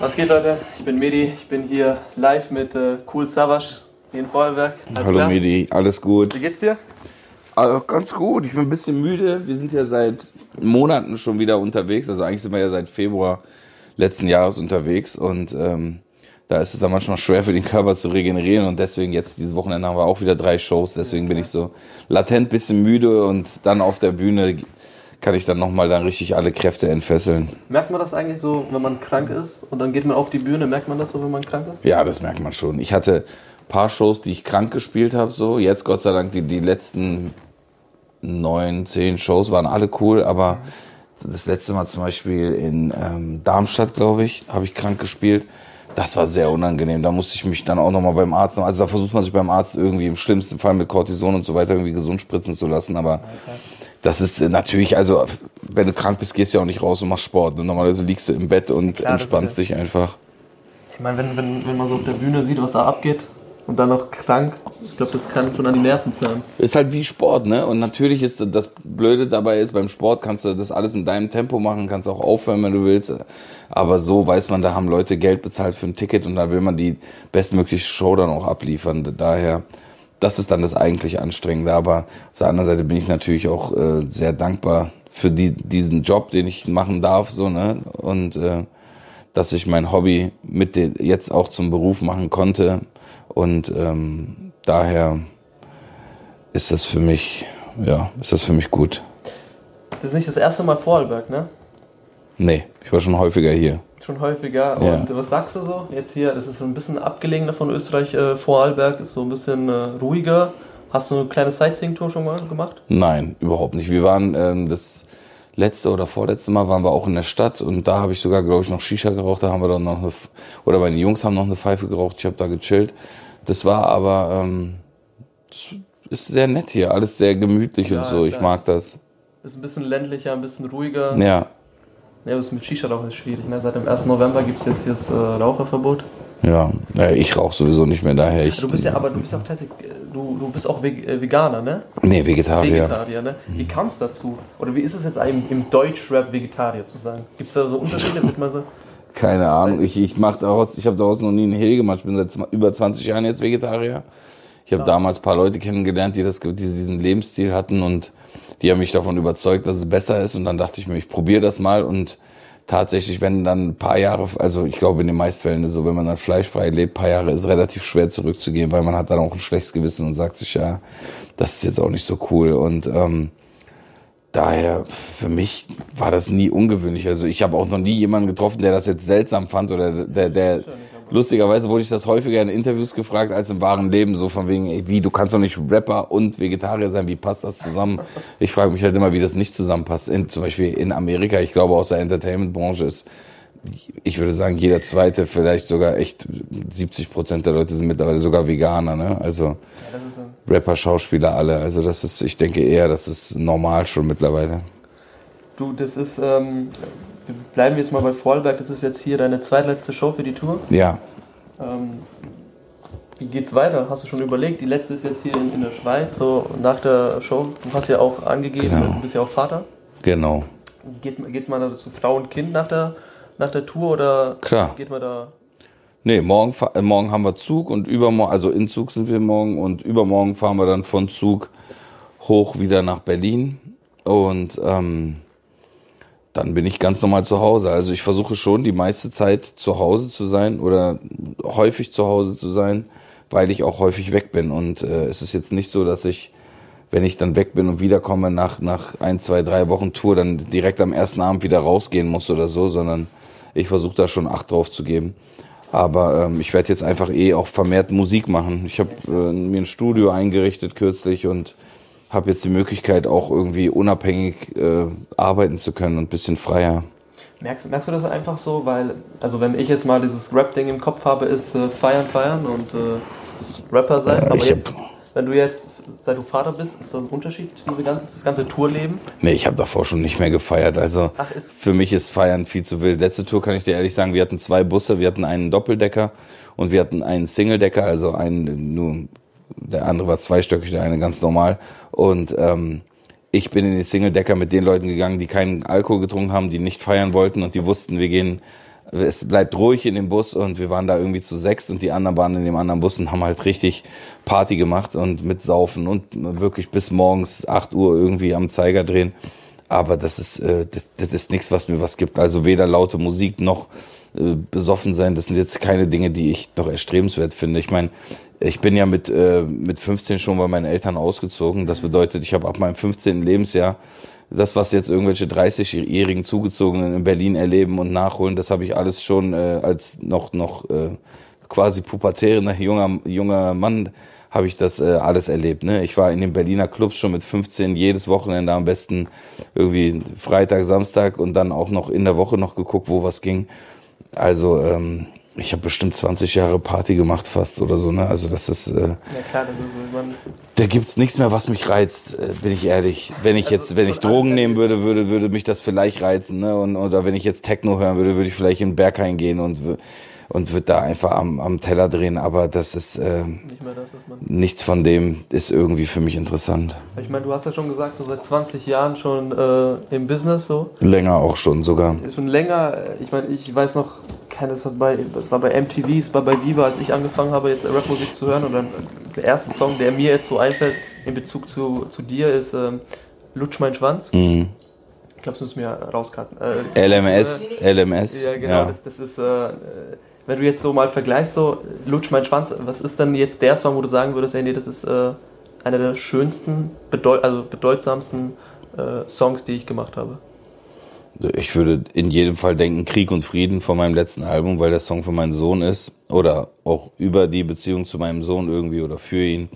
Was geht, Leute? Ich bin Medi. Ich bin hier live mit äh, Cool Savage hier in Vorarlberg. Alles Hallo klar? Medi, alles gut. Wie geht's dir? Also ganz gut. Ich bin ein bisschen müde. Wir sind ja seit Monaten schon wieder unterwegs. Also eigentlich sind wir ja seit Februar letzten Jahres unterwegs und ähm, da ist es dann manchmal schwer für den Körper zu regenerieren und deswegen jetzt dieses Wochenende haben wir auch wieder drei Shows. Deswegen bin ich so latent bisschen müde und dann auf der Bühne kann ich dann nochmal dann richtig alle Kräfte entfesseln. Merkt man das eigentlich so, wenn man krank ist und dann geht man auf die Bühne? Merkt man das so, wenn man krank ist? Ja, das merkt man schon. Ich hatte ein paar Shows, die ich krank gespielt habe, so. Jetzt Gott sei Dank, die, die letzten neun, zehn Shows waren alle cool, aber das letzte Mal zum Beispiel in ähm, Darmstadt, glaube ich, habe ich krank gespielt. Das war sehr unangenehm. Da musste ich mich dann auch nochmal beim Arzt, also da versucht man sich beim Arzt irgendwie im schlimmsten Fall mit Cortison und so weiter irgendwie gesund spritzen zu lassen, aber okay das ist natürlich, also wenn du krank bist, gehst du ja auch nicht raus und machst Sport. Normalerweise liegst du im Bett und Klar, entspannst dich einfach. Ich meine, wenn, wenn, wenn man so auf der Bühne sieht, was da abgeht und dann noch krank, ich glaube, das kann schon an die Nerven zerren. Ist halt wie Sport, ne? Und natürlich ist das Blöde dabei ist, beim Sport kannst du das alles in deinem Tempo machen, kannst auch aufhören, wenn du willst. Aber so weiß man, da haben Leute Geld bezahlt für ein Ticket und da will man die bestmögliche Show dann auch abliefern. Daher das ist dann das eigentlich Anstrengende. Aber auf der anderen Seite bin ich natürlich auch äh, sehr dankbar für die, diesen Job, den ich machen darf, so, ne? Und äh, dass ich mein Hobby mit den, jetzt auch zum Beruf machen konnte. Und ähm, daher ist das für mich, ja, ist das für mich gut. Das ist nicht das erste Mal Vorarlberg, ne? Nee, ich war schon häufiger hier schon häufiger. Ja. Und was sagst du so? Jetzt hier, das ist so ein bisschen abgelegener von Österreich, äh, Vorarlberg ist so ein bisschen äh, ruhiger. Hast du eine kleine Sightseeing-Tour schon mal gemacht? Nein, überhaupt nicht. Wir waren ähm, das letzte oder vorletzte Mal waren wir auch in der Stadt und da habe ich sogar, glaube ich, noch Shisha geraucht. Da haben wir dann noch eine, oder meine Jungs haben noch eine Pfeife geraucht. Ich habe da gechillt. Das war aber, ähm, das ist sehr nett hier, alles sehr gemütlich ja, und so. Ich mag das. Ist ein bisschen ländlicher, ein bisschen ruhiger. Ja. Ja, das mit Shisha-Rauchen ist schwierig. Ne? Seit dem 1. November gibt es jetzt hier das äh, Raucherverbot. Ja, ich rauche sowieso nicht mehr daher. Ich, du bist ja, aber du bist ja auch tatsächlich, äh, du, du bist auch äh, Veganer, ne? Nee, Vegetarier. Vegetarier, ne? Wie kam es dazu? Oder wie ist es jetzt eigentlich im Deutschrap Vegetarier zu sein? Gibt es da so Unterschiede mit man so? Keine Ahnung, ich, ich mach daraus, ich habe daraus noch nie einen Hehl gemacht. Ich bin seit über 20 Jahren jetzt Vegetarier. Ich habe damals ein paar Leute kennengelernt, die das, die diesen Lebensstil hatten und die haben mich davon überzeugt, dass es besser ist. Und dann dachte ich mir, ich probiere das mal. Und tatsächlich, wenn dann ein paar Jahre, also ich glaube in den meisten Fällen ist es so, wenn man dann fleischfrei lebt, ein paar Jahre ist relativ schwer zurückzugehen, weil man hat dann auch ein schlechtes Gewissen und sagt sich, ja, das ist jetzt auch nicht so cool. Und ähm, daher, für mich war das nie ungewöhnlich. Also ich habe auch noch nie jemanden getroffen, der das jetzt seltsam fand oder der, der, lustigerweise wurde ich das häufiger in Interviews gefragt als im wahren Leben, so von wegen, ey, wie, du kannst doch nicht Rapper und Vegetarier sein, wie passt das zusammen? Ich frage mich halt immer, wie das nicht zusammenpasst. In, zum Beispiel in Amerika, ich glaube aus der Entertainment-Branche ist, ich würde sagen, jeder zweite, vielleicht sogar echt 70 Prozent der Leute sind mittlerweile sogar Veganer, ne? Also ja, Rapper, Schauspieler, alle. Also das ist, ich denke eher, das ist normal schon mittlerweile. Du, das ist, ähm, bleiben wir jetzt mal bei Vorarlberg, das ist jetzt hier deine zweitletzte Show für die Tour. Ja. Ähm, wie geht's weiter? Hast du schon überlegt? Die letzte ist jetzt hier in, in der Schweiz, so nach der Show. Du hast ja auch angegeben, genau. du bist ja auch Vater. Genau. Geht, geht man da zu Frau und Kind nach der, nach der Tour oder Klar. geht man da? Nee, morgen, äh, morgen haben wir Zug und übermorgen, also in Zug sind wir morgen und übermorgen fahren wir dann von Zug hoch wieder nach Berlin. Und ähm, dann bin ich ganz normal zu Hause. Also ich versuche schon die meiste Zeit zu Hause zu sein oder häufig zu Hause zu sein, weil ich auch häufig weg bin. Und äh, es ist jetzt nicht so, dass ich, wenn ich dann weg bin und wiederkomme nach, nach ein, zwei, drei Wochen Tour, dann direkt am ersten Abend wieder rausgehen muss oder so, sondern ich versuche da schon Acht drauf zu geben. Aber ähm, ich werde jetzt einfach eh auch vermehrt Musik machen. Ich habe äh, mir ein Studio eingerichtet kürzlich und habe jetzt die Möglichkeit, auch irgendwie unabhängig äh, arbeiten zu können und ein bisschen freier. Merkst, merkst du das einfach so? Weil, also wenn ich jetzt mal dieses Rap-Ding im Kopf habe, ist äh, feiern, feiern und äh, Rapper sein. Ja, Aber jetzt, wenn du jetzt, seit du Vater bist, ist das ein Unterschied, diese ganze, das ganze Tourleben? Nee, ich habe davor schon nicht mehr gefeiert. Also Ach, für mich ist Feiern viel zu wild. Letzte Tour kann ich dir ehrlich sagen, wir hatten zwei Busse, wir hatten einen Doppeldecker und wir hatten einen Singledecker, also einen nur der andere war zweistöckig, der eine ganz normal. Und ähm, ich bin in den Single-Decker mit den Leuten gegangen, die keinen Alkohol getrunken haben, die nicht feiern wollten und die wussten, wir gehen es bleibt ruhig in dem Bus und wir waren da irgendwie zu sechs und die anderen waren in dem anderen Bus und haben halt richtig Party gemacht und mit Saufen und wirklich bis morgens 8 Uhr irgendwie am Zeiger drehen. Aber das ist, äh, das, das ist nichts, was mir was gibt. Also weder laute Musik noch äh, besoffen sein, das sind jetzt keine Dinge, die ich noch erstrebenswert finde. Ich meine, ich bin ja mit, äh, mit 15 schon bei meinen Eltern ausgezogen. Das bedeutet, ich habe ab meinem 15. Lebensjahr das, was jetzt irgendwelche 30-Jährigen Zugezogenen in Berlin erleben und nachholen, das habe ich alles schon äh, als noch, noch äh, quasi pubertärender junger, junger Mann habe ich das äh, alles erlebt. Ne? Ich war in den Berliner Clubs schon mit 15 jedes Wochenende am besten irgendwie Freitag, Samstag und dann auch noch in der Woche noch geguckt, wo was ging. Also ähm, ich habe bestimmt 20 Jahre Party gemacht fast oder so, ne? Also das ist. Äh, ja klar, das ist man Da gibt's nichts mehr, was mich reizt, äh, bin ich ehrlich. Wenn ich also jetzt, wenn ich Drogen nehmen würde, würde, würde mich das vielleicht reizen, ne? Und, oder wenn ich jetzt Techno hören würde, würde ich vielleicht in den Berg gehen und und würde da einfach am, am Teller drehen, aber das ist äh, Nicht das, nichts von dem ist irgendwie für mich interessant. Ich meine, du hast ja schon gesagt, so seit 20 Jahren schon äh, im Business so. Länger auch schon sogar. Schon länger. Ich meine, ich weiß noch, das, bei, das war bei MTV, es war bei Viva, als ich angefangen habe, jetzt Rapmusik zu hören. Und dann der erste Song, der mir jetzt so einfällt in Bezug zu, zu dir, ist ähm, Lutsch mein Schwanz. Mhm. Ich glaube, das müssen wir rauskarten. Äh, LMS, äh, LMS. Ja, genau. Ja. Das, das ist, äh, wenn du jetzt so mal vergleichst, so Lutsch mein Schwanz, was ist denn jetzt der Song, wo du sagen würdest, ey, nee, das ist äh, einer der schönsten, bedeut also bedeutsamsten äh, Songs, die ich gemacht habe? Ich würde in jedem Fall denken Krieg und Frieden von meinem letzten Album, weil der Song für meinen Sohn ist oder auch über die Beziehung zu meinem Sohn irgendwie oder für ihn.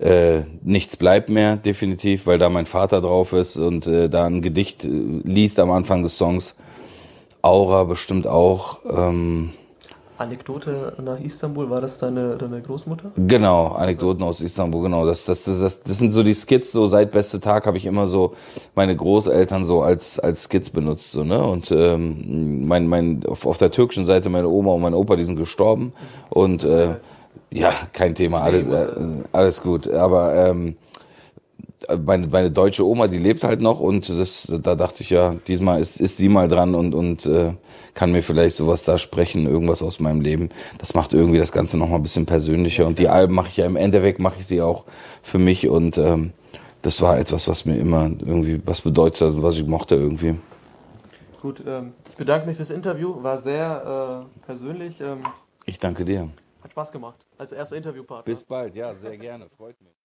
Äh, nichts bleibt mehr, definitiv, weil da mein Vater drauf ist und äh, da ein Gedicht äh, liest am Anfang des Songs. Aura bestimmt auch. Ähm, Anekdote nach Istanbul, war das deine, deine Großmutter? Genau, Anekdoten aus Istanbul, genau. Das, das, das, das, das sind so die Skits, so seit beste Tag habe ich immer so meine Großeltern so als, als Skits benutzt. So, ne? Und ähm, mein, mein, auf, auf der türkischen Seite meine Oma und mein Opa, die sind gestorben. Und äh, ja, kein Thema, alles, äh, alles gut. Aber ähm, meine, meine deutsche Oma, die lebt halt noch und das, da dachte ich ja, diesmal ist, ist sie mal dran und, und äh, kann mir vielleicht sowas da sprechen, irgendwas aus meinem Leben. Das macht irgendwie das Ganze nochmal ein bisschen persönlicher. Und die Alben mache ich ja im Endeffekt, mache ich sie auch für mich und ähm, das war etwas, was mir immer irgendwie was bedeutet hat, was ich mochte irgendwie. Gut, ähm, ich bedanke mich fürs Interview, war sehr äh, persönlich. Ähm, ich danke dir. Hat Spaß gemacht als erster Interviewpartner. Bis bald, ja, sehr gerne, freut mich.